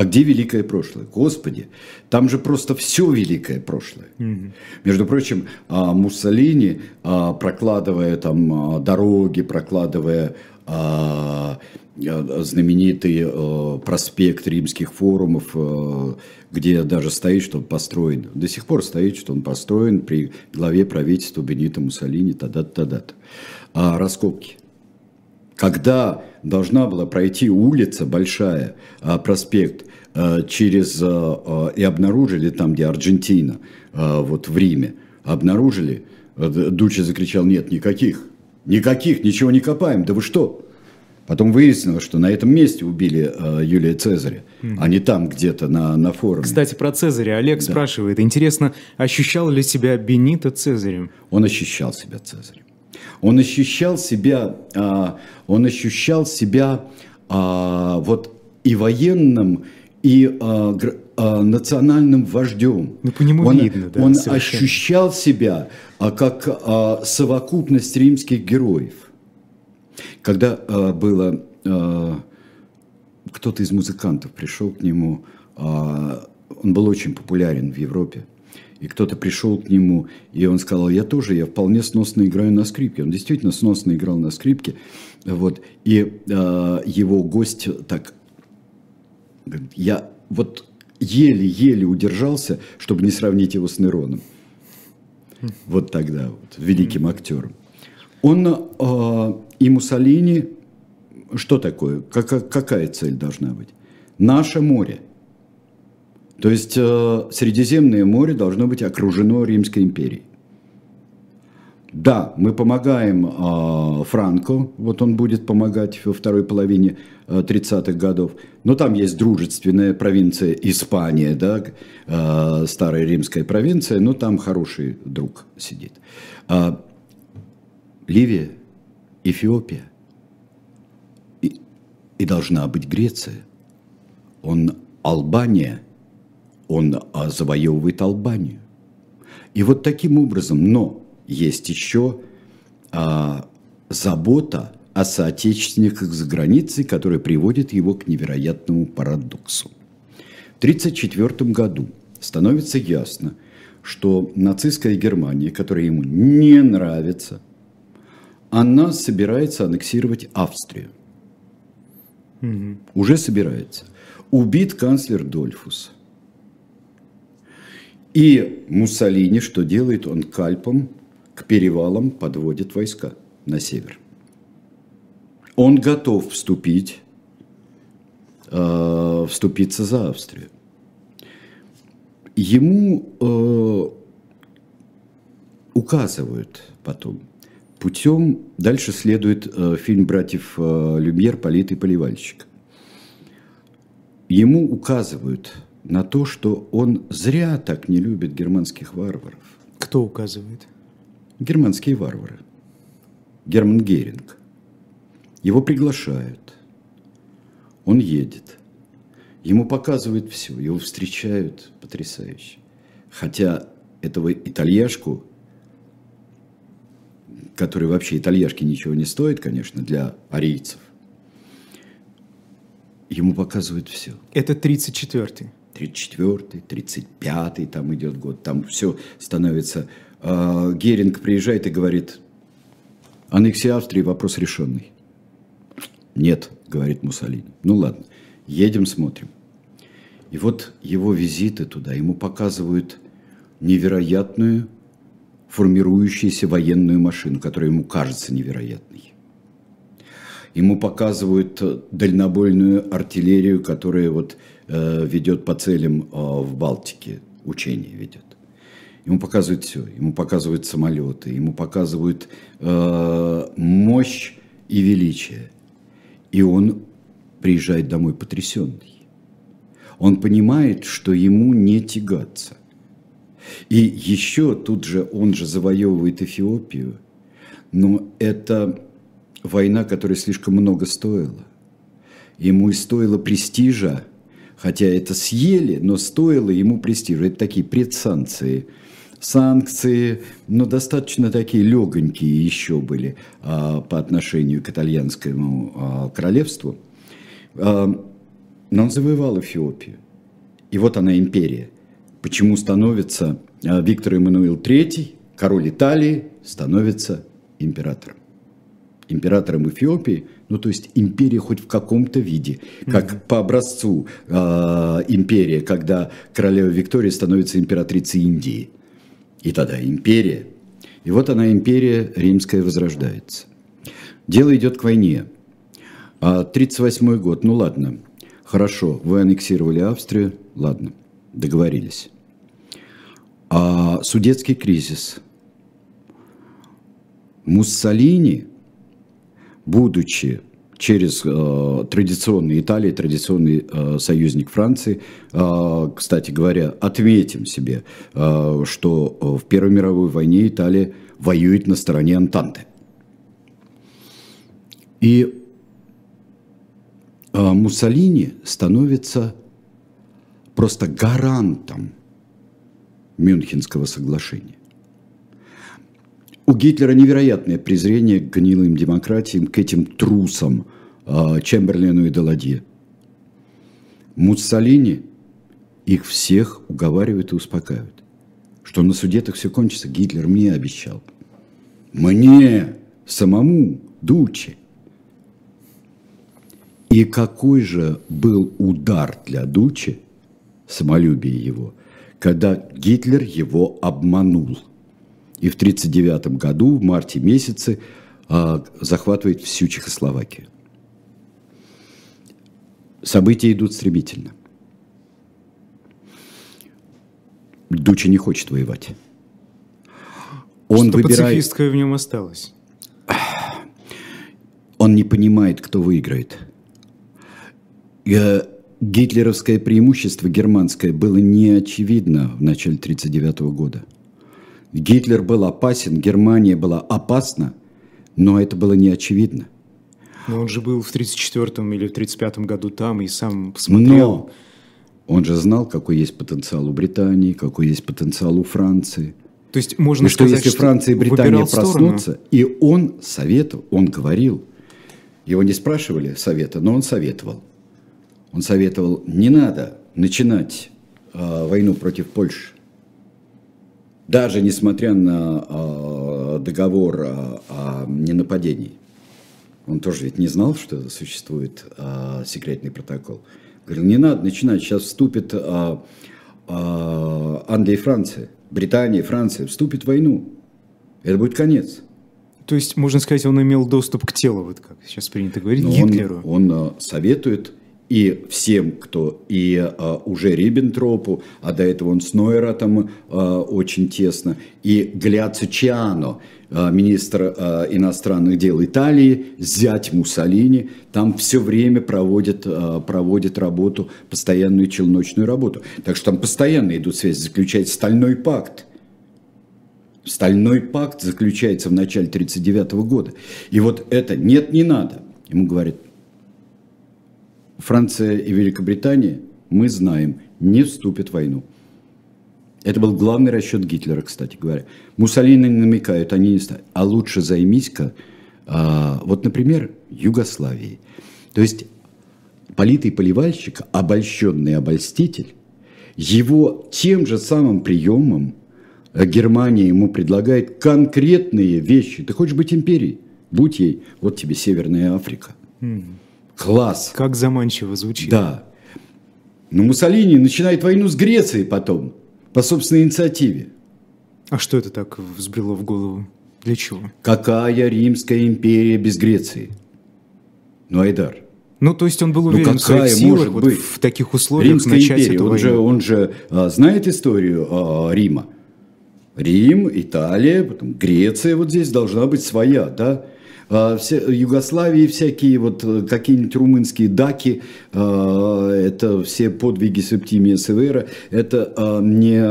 а где великое прошлое? Господи, там же просто все великое прошлое. Угу. Между прочим, а, Муссолини, а, прокладывая там а, дороги, прокладывая знаменитый проспект римских форумов, где даже стоит, что он построен, до сих пор стоит, что он построен при главе правительства Бенита Муссолини, тогда-то, тогда раскопки. Когда должна была пройти улица большая, а, проспект, а, через, а, и обнаружили там, где Аргентина, вот в Риме, обнаружили, Дучи закричал, нет, никаких, никаких, ничего не копаем, да вы что? Потом выяснилось, что на этом месте убили э, Юлия Цезаря, mm. а не там где-то на, на форуме. Кстати, про Цезаря. Олег да. спрашивает, интересно, ощущал ли себя Бенито Цезарем? Он ощущал себя Цезарем. Он ощущал себя, а, он ощущал себя а, вот и военным, и а, национальным вождем. Ну, по нему он, видно, да, Он совершенно. ощущал себя как совокупность римских героев. Когда было кто-то из музыкантов пришел к нему, он был очень популярен в Европе и кто-то пришел к нему, и он сказал, я тоже, я вполне сносно играю на скрипке. Он действительно сносно играл на скрипке. Вот, и э, его гость так, я вот еле-еле удержался, чтобы не сравнить его с Нероном. Вот тогда, вот, великим актером. Он э, и Муссолини, что такое? Как, какая цель должна быть? Наше море. То есть э, Средиземное море должно быть окружено Римской империей. Да, мы помогаем э, Франко, вот он будет помогать во второй половине э, 30-х годов, но там есть дружественная провинция Испания, да, э, старая римская провинция, но там хороший друг сидит. Э, Ливия, Эфиопия и, и должна быть Греция. Он Албания, он завоевывает Албанию. И вот таким образом, но есть еще а, забота о соотечественниках за границей, которая приводит его к невероятному парадоксу. В 1934 году становится ясно, что нацистская Германия, которая ему не нравится, она собирается аннексировать Австрию. Угу. Уже собирается. Убит канцлер Дольфус. И Муссолини, что делает он кальпом, к перевалам подводит войска на север. Он готов вступить, э, вступиться за Австрию. Ему э, указывают потом путем, дальше следует э, фильм братьев э, Люмьер «Полит и поливальщик». Ему указывают на то, что он зря так не любит германских варваров. Кто указывает? германские варвары. Герман Геринг. Его приглашают. Он едет. Ему показывают все, его встречают потрясающе. Хотя этого итальяшку, который вообще итальяшки ничего не стоит, конечно, для арийцев, ему показывают все. Это 34-й. 34-й, 35-й, там идет год, там все становится а, Геринг приезжает и говорит, аннексия Австрии вопрос решенный. Нет, говорит Муссолини. Ну ладно, едем, смотрим. И вот его визиты туда, ему показывают невероятную формирующуюся военную машину, которая ему кажется невероятной. Ему показывают дальнобойную артиллерию, которая вот э, ведет по целям э, в Балтике, учения ведет. Ему показывают все. Ему показывают самолеты, ему показывают э, мощь и величие. И он приезжает домой потрясенный. Он понимает, что ему не тягаться. И еще тут же он же завоевывает Эфиопию, но это война, которая слишком много стоила. Ему и стоило престижа, хотя это съели, но стоило ему престижа. Это такие предсанкции – санкции, но достаточно такие легонькие еще были а, по отношению к итальянскому а, королевству. А, но он завоевал Эфиопию. И вот она империя. Почему становится а, Виктор Эммануил III, король Италии, становится императором. Императором Эфиопии, ну то есть империя хоть в каком-то виде, как mm-hmm. по образцу э, империя, когда королева Виктория становится императрицей Индии – и тогда империя. И вот она, империя римская, возрождается. Дело идет к войне. А 38 год, ну ладно, хорошо, вы аннексировали Австрию, ладно, договорились. А судетский кризис. Муссолини, будучи через э, традиционный Италии, традиционный э, союзник Франции. Э, кстати говоря, отметим себе, э, что в Первой мировой войне Италия воюет на стороне Антанты. И э, Муссолини становится просто гарантом Мюнхенского соглашения. У Гитлера невероятное презрение к гнилым демократиям, к этим трусам э, Чемберлену и Даладье. Муссолини их всех уговаривает и успокаивает, что на суде-то все кончится. Гитлер мне обещал. Мне, самому, Дучи. И какой же был удар для Дучи самолюбие его, когда Гитлер его обманул. И в 1939 году, в марте месяце, а, захватывает всю Чехословакию. События идут стремительно. Дуча не хочет воевать. Он Что выбирает... пацифистское в нем осталось? Он не понимает, кто выиграет. Э, гитлеровское преимущество германское было не очевидно в начале 1939 года. Гитлер был опасен, Германия была опасна, но это было не очевидно. Но он же был в 1934 или в 1935 году там и сам посмотрел. Но он же знал, какой есть потенциал у Британии, какой есть потенциал у Франции. То есть можно и сказать, что если Франция и Британия проснутся, сторону. и он советовал, он говорил, его не спрашивали совета, но он советовал. Он советовал, не надо начинать э, войну против Польши. Даже несмотря на э, договор о, о ненападении. Он тоже ведь не знал, что существует э, секретный протокол. Говорил, не надо начинать, сейчас вступит э, э, Англия и Франция, Британия, Франция, вступит в войну. Это будет конец. То есть, можно сказать, он имел доступ к телу, вот как сейчас принято говорить, Но Гитлеру. Он, он советует и всем, кто и а, уже Риббентропу, а до этого он с Нойратом а, очень тесно, и Гляцо Чиано, а, министр а, иностранных дел Италии, зять Муссолини, там все время проводит, а, проводит работу, постоянную челночную работу. Так что там постоянно идут связи, заключается стальной пакт. Стальной пакт заключается в начале 1939 года. И вот это «нет, не надо». Ему говорят, Франция и Великобритания, мы знаем, не вступят в войну. Это был главный расчет Гитлера, кстати говоря. Муссолини намекают, они не ставят. А лучше займись-ка, а, вот, например, Югославией. То есть политый поливальщик, обольщенный обольститель, его тем же самым приемом а Германия ему предлагает конкретные вещи. Ты хочешь быть империей? Будь ей. Вот тебе Северная Африка. Mm. Класс. Как заманчиво звучит. Да. Но Муссолини начинает войну с Грецией потом, по собственной инициативе. А что это так взбрело в голову? Для чего? Какая Римская империя без Греции? Ну, Айдар. Ну, то есть он был ну, уверен ну, в своих силах может вот быть? в таких условиях Римская начать империя. эту он войну. Же, он же а, знает историю а, Рима. Рим, Италия, потом Греция вот здесь должна быть своя, да? А, все, Югославии всякие вот э, какие-нибудь румынские даки, а, это все подвиги Септимия Севера, это а, не,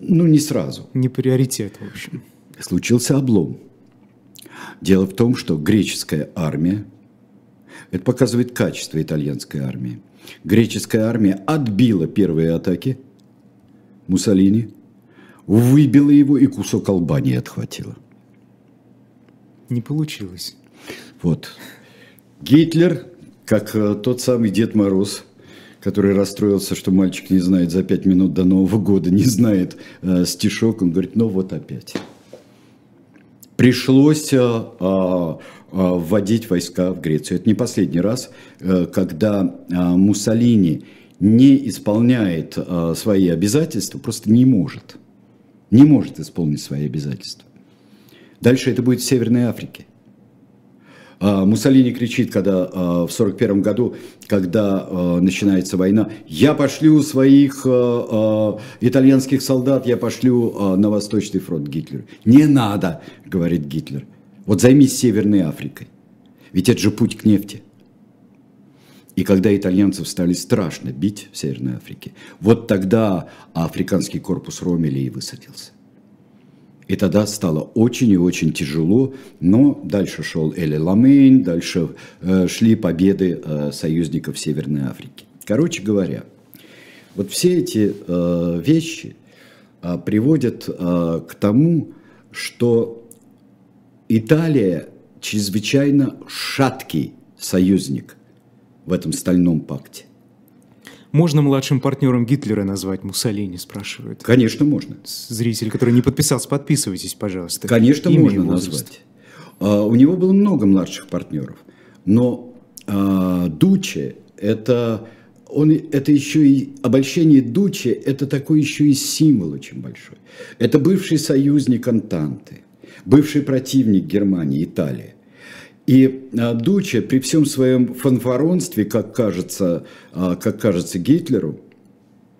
ну, не сразу. Не приоритет, в общем. Случился облом. Дело в том, что греческая армия, это показывает качество итальянской армии, греческая армия отбила первые атаки Муссолини – выбила его и кусок Албании отхватила. Не получилось. Вот. Гитлер, как э, тот самый Дед Мороз, который расстроился, что мальчик не знает за пять минут до Нового года, не знает э, стишок, он говорит, ну вот опять. Пришлось э, э, вводить войска в Грецию. Это не последний раз, э, когда э, Муссолини не исполняет э, свои обязательства, просто не может – не может исполнить свои обязательства. Дальше это будет в Северной Африке. А, Муссолини кричит, когда а, в 1941 году, когда а, начинается война, я пошлю своих итальянских солдат, я пошлю на Восточный фронт Гитлеру. Не надо, говорит Гитлер. Вот займись Северной Африкой. Ведь это же путь к нефти. И когда итальянцев стали страшно бить в Северной Африке, вот тогда африканский корпус Ромели и высадился. И тогда стало очень и очень тяжело, но дальше шел Эли Ламейн, дальше э, шли победы э, союзников Северной Африки. Короче говоря, вот все эти э, вещи э, приводят э, к тому, что Италия чрезвычайно шаткий союзник – в этом стальном пакте. Можно младшим партнером Гитлера назвать Муссолини, спрашивают. Конечно, можно. Зритель, который не подписался, подписывайтесь, пожалуйста. Конечно, Имя можно назвать. А, у него было много младших партнеров, но а, Дуче – это он, это еще и обольщение Дучи, это такой еще и символ очень большой. Это бывший союзник Антанты, бывший противник Германии, Италии. И а, Дуча при всем своем фанфаронстве, как кажется, а, как кажется Гитлеру,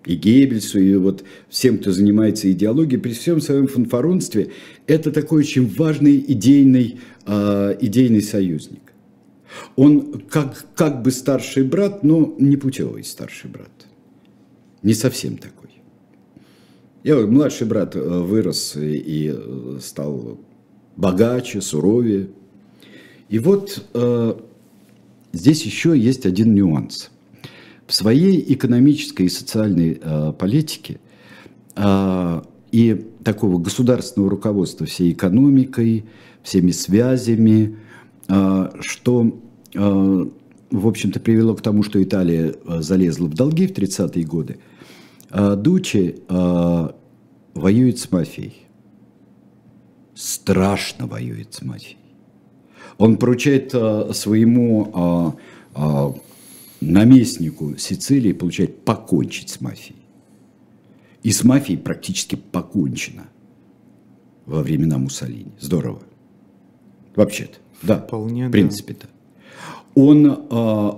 и Геббельсу, и вот всем, кто занимается идеологией, при всем своем фанфаронстве, это такой очень важный идейный, а, идейный союзник. Он как, как бы старший брат, но не путевый старший брат. Не совсем такой. Я младший брат э, вырос и э, стал богаче, суровее. И вот э, здесь еще есть один нюанс. В своей экономической и социальной э, политике э, и такого государственного руководства всей экономикой, всеми связями, э, что Э, в общем-то, привело к тому, что Италия э, залезла в долги в 30-е годы, а Дучи э, воюет с мафией. Страшно воюет с мафией. Он поручает своему наместнику Сицилии, получает покончить с мафией. И с мафией практически покончено во времена Муссолини. Здорово. Вообще-то. Да, Вполне, в принципе-то. Он э,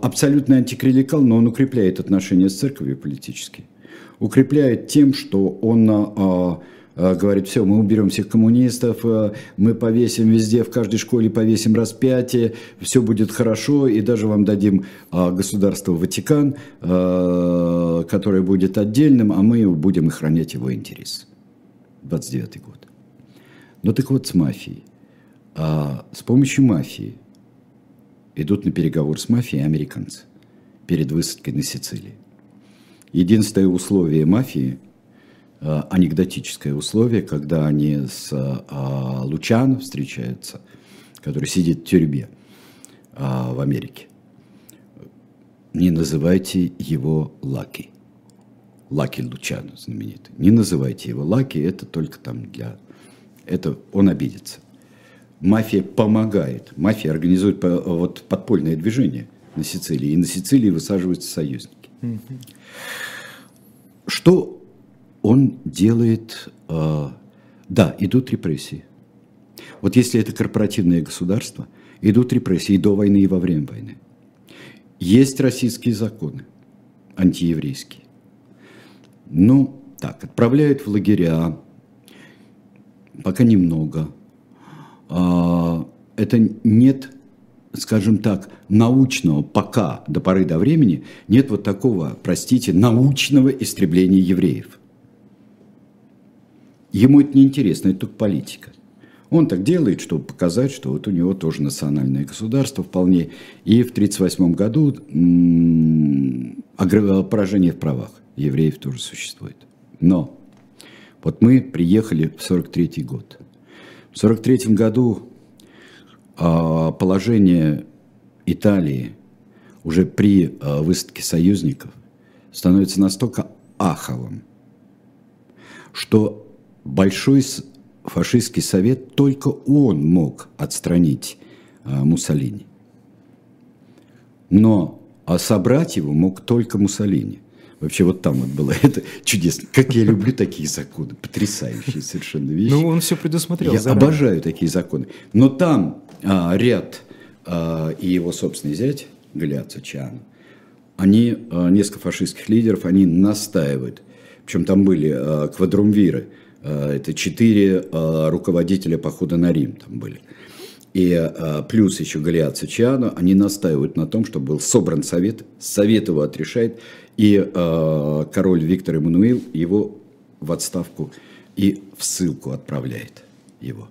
абсолютно антиклерикал, но он укрепляет отношения с церковью политически. Укрепляет тем, что он э, э, говорит, все, мы уберем всех коммунистов, э, мы повесим везде, в каждой школе повесим распятие, все будет хорошо, и даже вам дадим э, государство Ватикан, э, которое будет отдельным, а мы будем охранять его интерес. 29 год. Ну так вот с мафией. А, с помощью мафии – идут на переговор с мафией американцы перед высадкой на Сицилии. Единственное условие мафии, э, анекдотическое условие, когда они с э, Лучано встречаются, который сидит в тюрьме э, в Америке, не называйте его Лаки. Лаки Лучано знаменитый. Не называйте его Лаки, это только там для... Это он обидится мафия помогает. Мафия организует вот, подпольное движение на Сицилии. И на Сицилии высаживаются союзники. Что он делает? А, да, идут репрессии. Вот если это корпоративное государство, идут репрессии и до войны, и во время войны. Есть российские законы, антиеврейские. Ну, так, отправляют в лагеря, пока немного – а, это нет, скажем так, научного пока до поры до времени, нет вот такого, простите, научного истребления евреев. Ему это не интересно, это только политика. Он так делает, чтобы показать, что вот у него тоже национальное государство вполне. И в 1938 году поражение в правах евреев тоже существует. Но вот мы приехали в 1943 год. В 1943 году а, положение Италии уже при а, союзников становится настолько аховым, что Большой фашистский совет только он мог отстранить а, Муссолини. Но собрать его мог только Муссолини. Вообще вот там вот было это чудесно. Как я люблю такие законы, потрясающие совершенно вещи. Ну, он все предусмотрел. Я заранее. обожаю такие законы. Но там а, ряд а, и его собственный зять, Галиат Чан, они, а, несколько фашистских лидеров, они настаивают. Причем там были а, квадрумвиры, а, это четыре а, руководителя похода на Рим там были. И а, плюс еще Галиат Сачиано, они настаивают на том, чтобы был собран совет, совет его отрешает, и э, король Виктор Эммануил его в отставку и в ссылку отправляет его.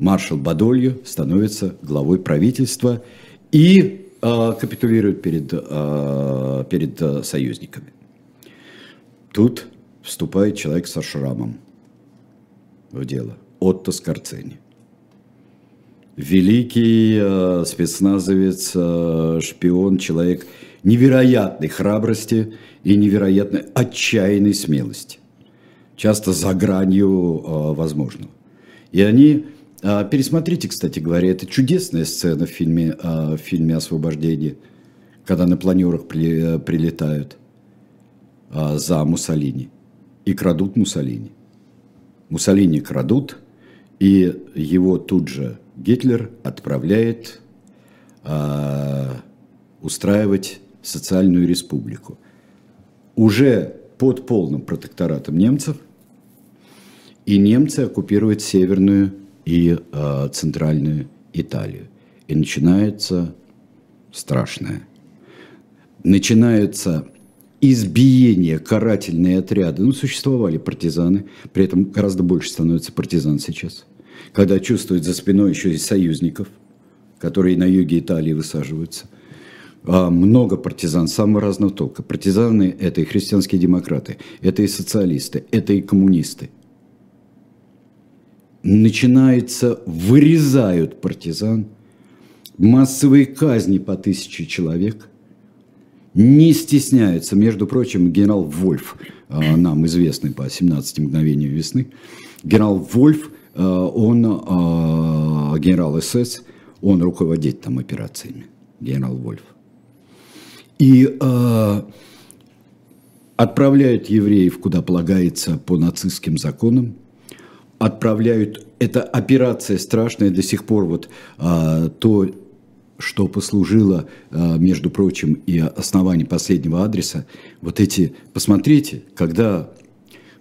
Маршал Бадолью становится главой правительства и э, капитулирует перед, э, перед э, союзниками. Тут вступает человек со шрамом в дело. Отто Скорцени. Великий э, спецназовец, э, шпион, человек – невероятной храбрости и невероятной отчаянной смелости, часто за гранью э, возможного. И они, э, пересмотрите, кстати говоря, это чудесная сцена в фильме, э, в фильме «Освобождение», когда на планерах при, прилетают а, за Муссолини и крадут Муссолини. Муссолини крадут, и его тут же Гитлер отправляет а, устраивать социальную республику. Уже под полным протекторатом немцев, и немцы оккупируют северную и э, центральную Италию. И начинается страшное. Начинается избиение, карательные отряды. Ну, существовали партизаны, при этом гораздо больше становится партизан сейчас. Когда чувствуют за спиной еще и союзников, которые на юге Италии высаживаются. А много партизан самого разного толка. Партизаны – это и христианские демократы, это и социалисты, это и коммунисты. Начинается, вырезают партизан, массовые казни по тысяче человек – не стесняются. Между прочим, генерал Вольф, э, нам известный по 17 мгновениям весны, генерал Вольф, э, он э, генерал СС, он руководит там операциями, генерал Вольф. И отправляют евреев, куда полагается по нацистским законам, отправляют, это операция страшная до сих пор, вот то что послужило, э, между прочим, и основанием последнего адреса, вот эти, посмотрите, когда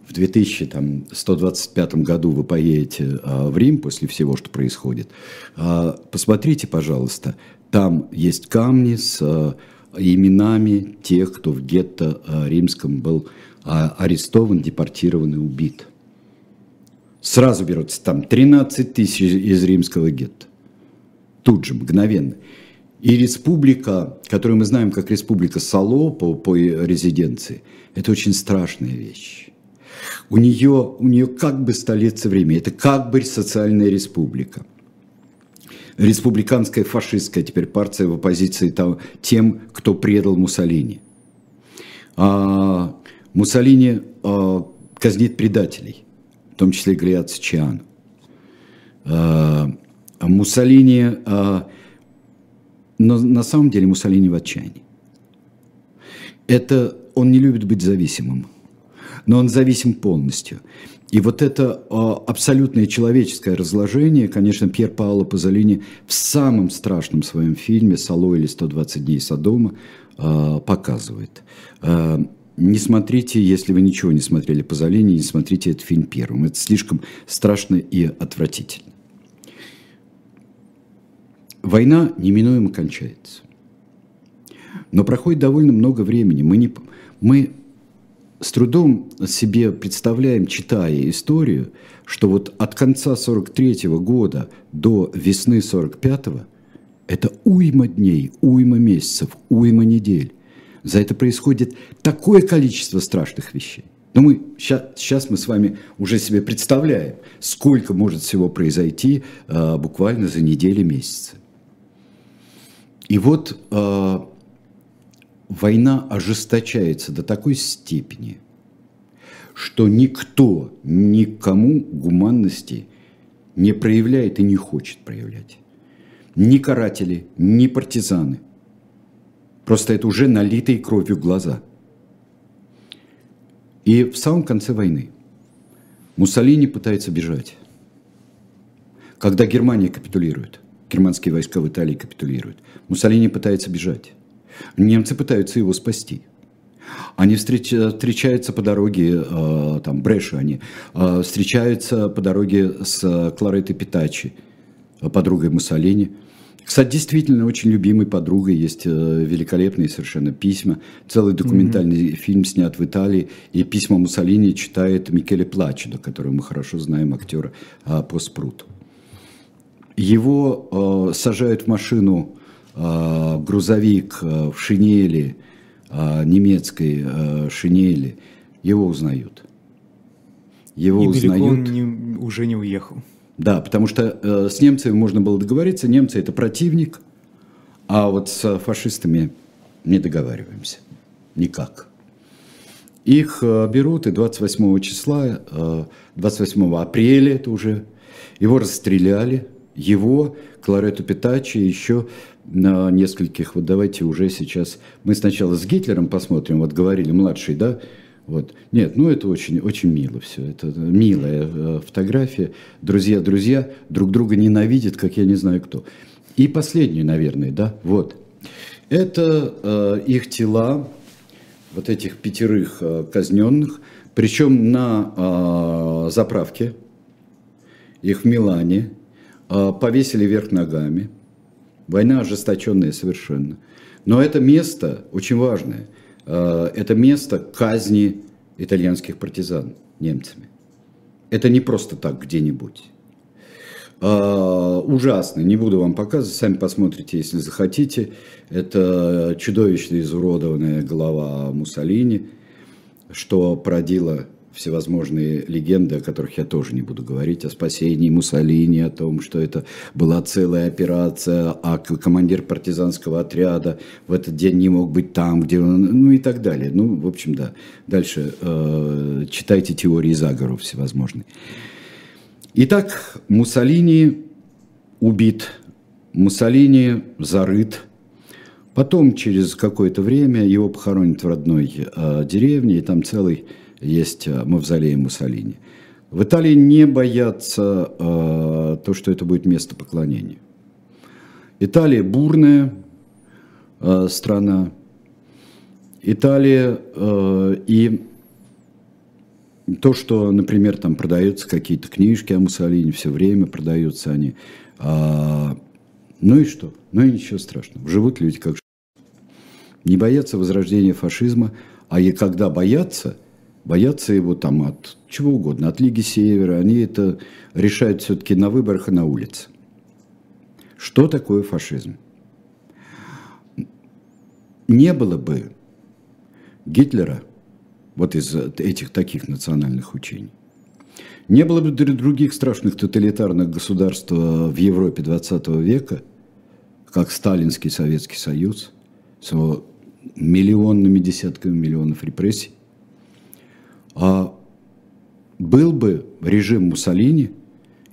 в 2125 году вы поедете э, в Рим после всего, что происходит, э, посмотрите, пожалуйста, там есть камни с именами тех, кто в гетто римском был арестован, депортирован и убит. Сразу берутся там 13 тысяч из римского гетто. Тут же, мгновенно. И республика, которую мы знаем как республика Сало по, по резиденции, это очень страшная вещь. У нее, у нее как бы столица времени, это как бы социальная республика. Республиканская фашистская теперь партия в оппозиции там, тем, кто предал Муссолини. А, Муссолини а, казнит предателей, в том числе Гриаца Чиану. А, Муссолини а, но на самом деле Муссолини в отчаянии. Это он не любит быть зависимым, но он зависим полностью. И вот это э, абсолютное человеческое разложение, конечно, Пьер Паоло Пазолини в самом страшном своем фильме «Сало» или «120 дней Содома» показывает. Не смотрите, если вы ничего не смотрели Пазолини, не смотрите этот фильм первым. Это слишком страшно и отвратительно. Война неминуемо кончается. Но проходит довольно много времени. Мы, не, мы с трудом себе представляем, читая историю, что вот от конца 43 -го года до весны 45 -го это уйма дней, уйма месяцев, уйма недель. За это происходит такое количество страшных вещей. Но мы, сейчас, сейчас мы с вами уже себе представляем, сколько может всего произойти э, буквально за недели, месяцы. И вот э, война ожесточается до такой степени, что никто никому гуманности не проявляет и не хочет проявлять. Ни каратели, ни партизаны. Просто это уже налитые кровью глаза. И в самом конце войны Муссолини пытается бежать. Когда Германия капитулирует – германские войска в Италии капитулируют. Муссолини пытается бежать. Немцы пытаются его спасти. Они встречаются по дороге, э, там, Брешу они, э, встречаются по дороге с Кларетой Питачи, подругой Муссолини. Кстати, действительно очень любимой подругой, есть э, великолепные совершенно письма. Целый документальный mm-hmm. фильм снят в Италии, и письма Муссолини читает Микеле Плачедо, которого мы хорошо знаем, актера по Спруту. Его э, сажают в машину, э, грузовик э, в шинели, э, немецкой э, шинели. Его узнают. Его И узнают. он не, уже не уехал. Да, потому что э, с немцами можно было договориться. Немцы это противник, а вот с фашистами не договариваемся. Никак. Их э, берут и 28 числа, э, 28 апреля это уже, его расстреляли – его, Кларету Питачи, еще на нескольких, вот давайте уже сейчас, мы сначала с Гитлером посмотрим, вот говорили младший, да, вот. Нет, ну это очень, очень мило все. Это милая э, фотография. Друзья, друзья друг друга ненавидят, как я не знаю кто. И последний, наверное, да, вот. Это э, их тела, вот этих пятерых э, казненных, причем на э, заправке, их в Милане, э, повесили вверх ногами. Война ожесточенная совершенно. Но это место очень важное. Э, это место казни итальянских партизан немцами. Это не просто так где-нибудь. Uh, ужасно, не буду вам показывать, сами посмотрите, если захотите. Это чудовищно изуродованная голова Муссолини, что породило всевозможные легенды, о которых я тоже не буду говорить, о спасении Муссолини, о том, что это была целая операция, а командир партизанского отряда в этот день не мог быть там, где он, ну и так далее. Ну, в общем, да. Дальше э, читайте теории заговоров всевозможные. Итак, Муссолини убит, Муссолини зарыт. Потом, через какое-то время, его похоронят в родной э, деревне, и там целый есть э, мавзолей Муссолини. В Италии не боятся э, то, что это будет место поклонения. Италия бурная э, страна. Италия э, и то, что, например, там продаются какие-то книжки о Муссолини, все время продаются они. А, ну и что? Ну и ничего страшного. Живут люди как Не боятся возрождения фашизма, а и когда боятся – боятся его там от чего угодно, от Лиги Севера. Они это решают все-таки на выборах и на улице. Что такое фашизм? Не было бы Гитлера, вот из этих таких национальных учений, не было бы других страшных тоталитарных государств в Европе 20 века, как Сталинский Советский Союз, с его миллионными десятками миллионов репрессий, был бы режим Муссолини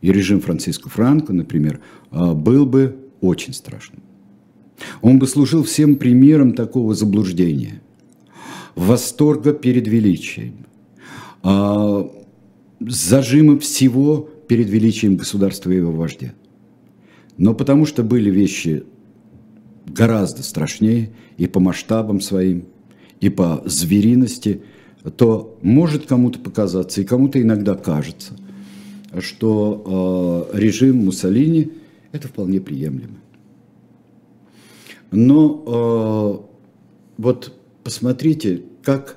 и режим Франциско Франко, например, а, был бы очень страшным. Он бы служил всем примером такого заблуждения, восторга перед величием, а, зажима всего перед величием государства и его вождя. Но потому что были вещи гораздо страшнее и по масштабам своим, и по звериности – то может кому-то показаться, и кому-то иногда кажется, что э, режим Муссолини – это вполне приемлемо. Но э, вот посмотрите, как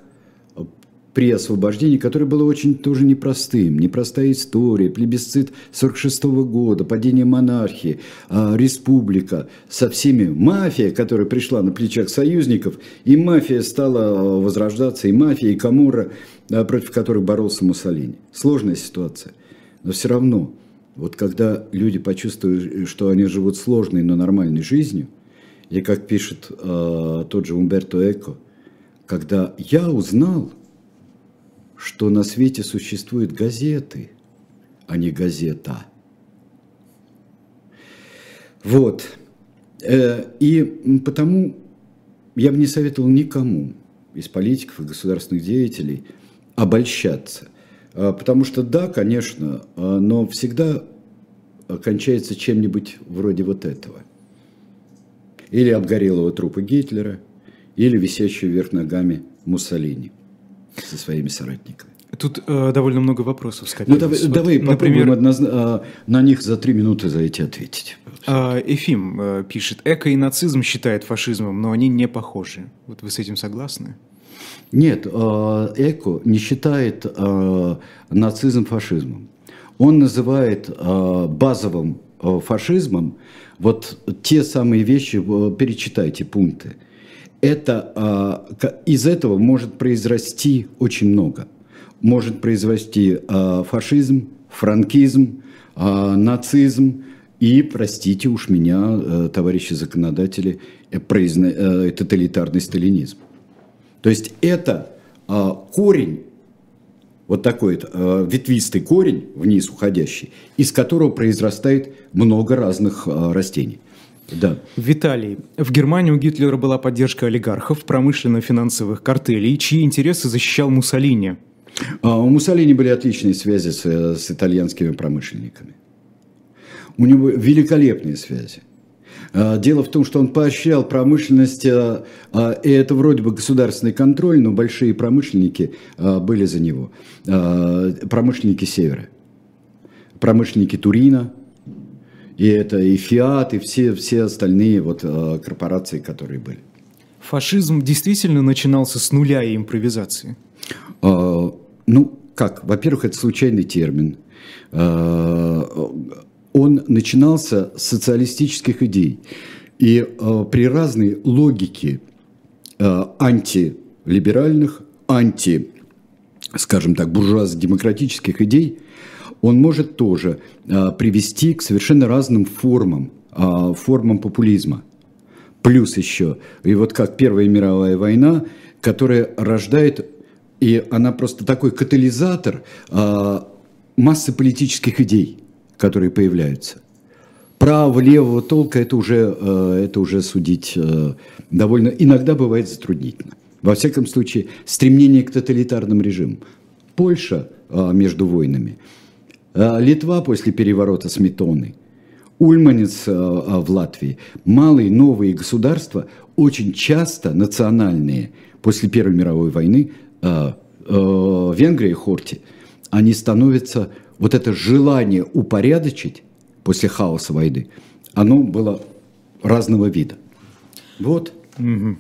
при освобождении, которое было очень тоже непростым, непростая история, плебисцит 46 года, падение монархии, а, республика со всеми, мафия, которая пришла на плечах союзников, и мафия стала а, возрождаться, и мафия, и Камура, а, против которых боролся Муссолини. Сложная ситуация, но все равно, вот когда люди почувствуют, что они живут сложной, но нормальной жизнью, и как пишет э, тот же Умберто Эко, когда я узнал, что на свете существуют газеты, а не газета. Вот. Э, и потому я бы не советовал никому из политиков и государственных деятелей обольщаться. А, потому что да, конечно, а, но всегда кончается чем-нибудь вроде вот этого. Или обгорелого трупа Гитлера, или висящего вверх ногами Муссолини со своими соратниками. Тут э, довольно много вопросов скопилось. Ну, давай, вот, давай например, попробуем однозна... А, на них за три минуты за эти ответить. А, Эфим э, пишет, эко и нацизм считает фашизмом, но они не похожи. Вот вы с этим согласны? Нет, э, эко не считает э, нацизм фашизмом. Он называет э, базовым э, фашизмом вот те самые вещи, э, перечитайте пункты – это, а, из этого может произрасти очень много. Может произвести а, фашизм, франкизм, а, нацизм и, простите уж меня, товарищи законодатели, э, э, тоталитарный сталинизм. То есть это корень, вот такой ветвистый корень, вниз уходящий, из которого произрастает много разных растений. Да. Виталий, в Германии у Гитлера была поддержка олигархов, промышленно-финансовых картелей, чьи интересы защищал Муссолини. А у Муссолини были отличные связи с, с итальянскими промышленниками. У него великолепные связи. А, дело в том, что он поощрял промышленность, а, и это вроде бы государственный контроль, но большие промышленники были за него. Промышленники Севера, промышленники Турина, и это и Фиат, и все, все остальные вот корпорации, которые были. Фашизм действительно начинался с нуля и импровизации? Ну, как? Во-первых, это случайный термин он начинался с социалистических идей. И э, при разной логике э, антилиберальных, анти, скажем так, буржуазно-демократических идей, он может тоже э, привести к совершенно разным формам, э, формам популизма. Плюс еще, и вот как Первая мировая война, которая рождает, и она просто такой катализатор э, массы политических идей – которые появляются. Право, левого толка это уже, это уже судить довольно иногда бывает затруднительно. Во всяком случае, стремление к тоталитарным режимам. Польша между войнами, Литва после переворота Сметоны, Ульманец в Латвии. Малые новые государства, очень часто национальные, после Первой мировой войны, Венгрия и Хорти, они становятся вот это желание упорядочить после хаоса войны, оно было разного вида. Вот. Угу.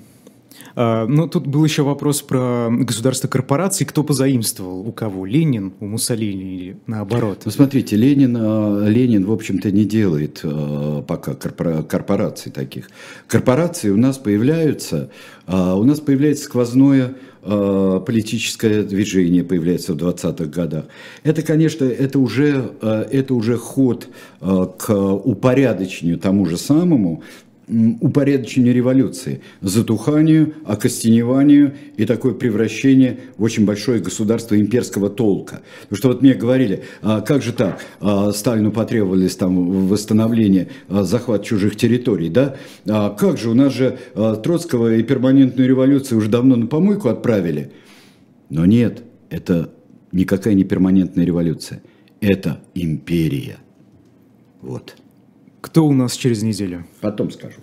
А, ну, тут был еще вопрос про государство корпораций. Кто позаимствовал? У кого? Ленин? У Муссолини или наоборот? Ну, смотрите, Ленин, а, Ленин в общем-то, не делает а, пока корпораций таких. Корпорации у нас появляются, у нас появляется сквозное политическое движение появляется в 20-х годах. Это, конечно, это уже, это уже ход к упорядочению тому же самому, упорядочению революции, затуханию, окостеневанию и такое превращение в очень большое государство имперского толка. Потому что вот мне говорили, а как же так, а Сталину потребовались там восстановление, а, захват чужих территорий, да? А как же, у нас же а, Троцкого и перманентную революцию уже давно на помойку отправили. Но нет, это никакая не перманентная революция, это империя. Вот. Кто у нас через неделю? Потом скажу.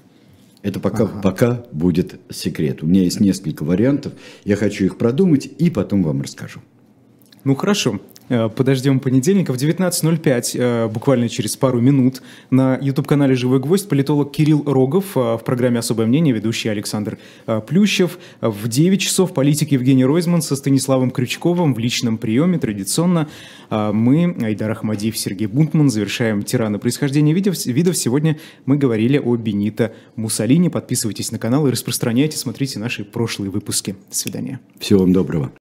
Это пока, ага. пока будет секрет. У меня есть несколько вариантов. Я хочу их продумать и потом вам расскажу. Ну хорошо. Э, подождем понедельника в 19.05, э, буквально через пару минут, на YouTube-канале «Живой гвоздь» политолог Кирилл Рогов э, в программе «Особое мнение», ведущий Александр Плющев. В 9 часов политик Евгений Ройзман со Станиславом Крючковым в личном приеме традиционно. Мы, Айдар Ахмадиев, Сергей Бунтман, завершаем «Тираны происхождения видов». Сегодня мы говорили о Бенито Муссолини. Подписывайтесь на канал и распространяйте, смотрите наши прошлые выпуски. До свидания. Всего вам доброго.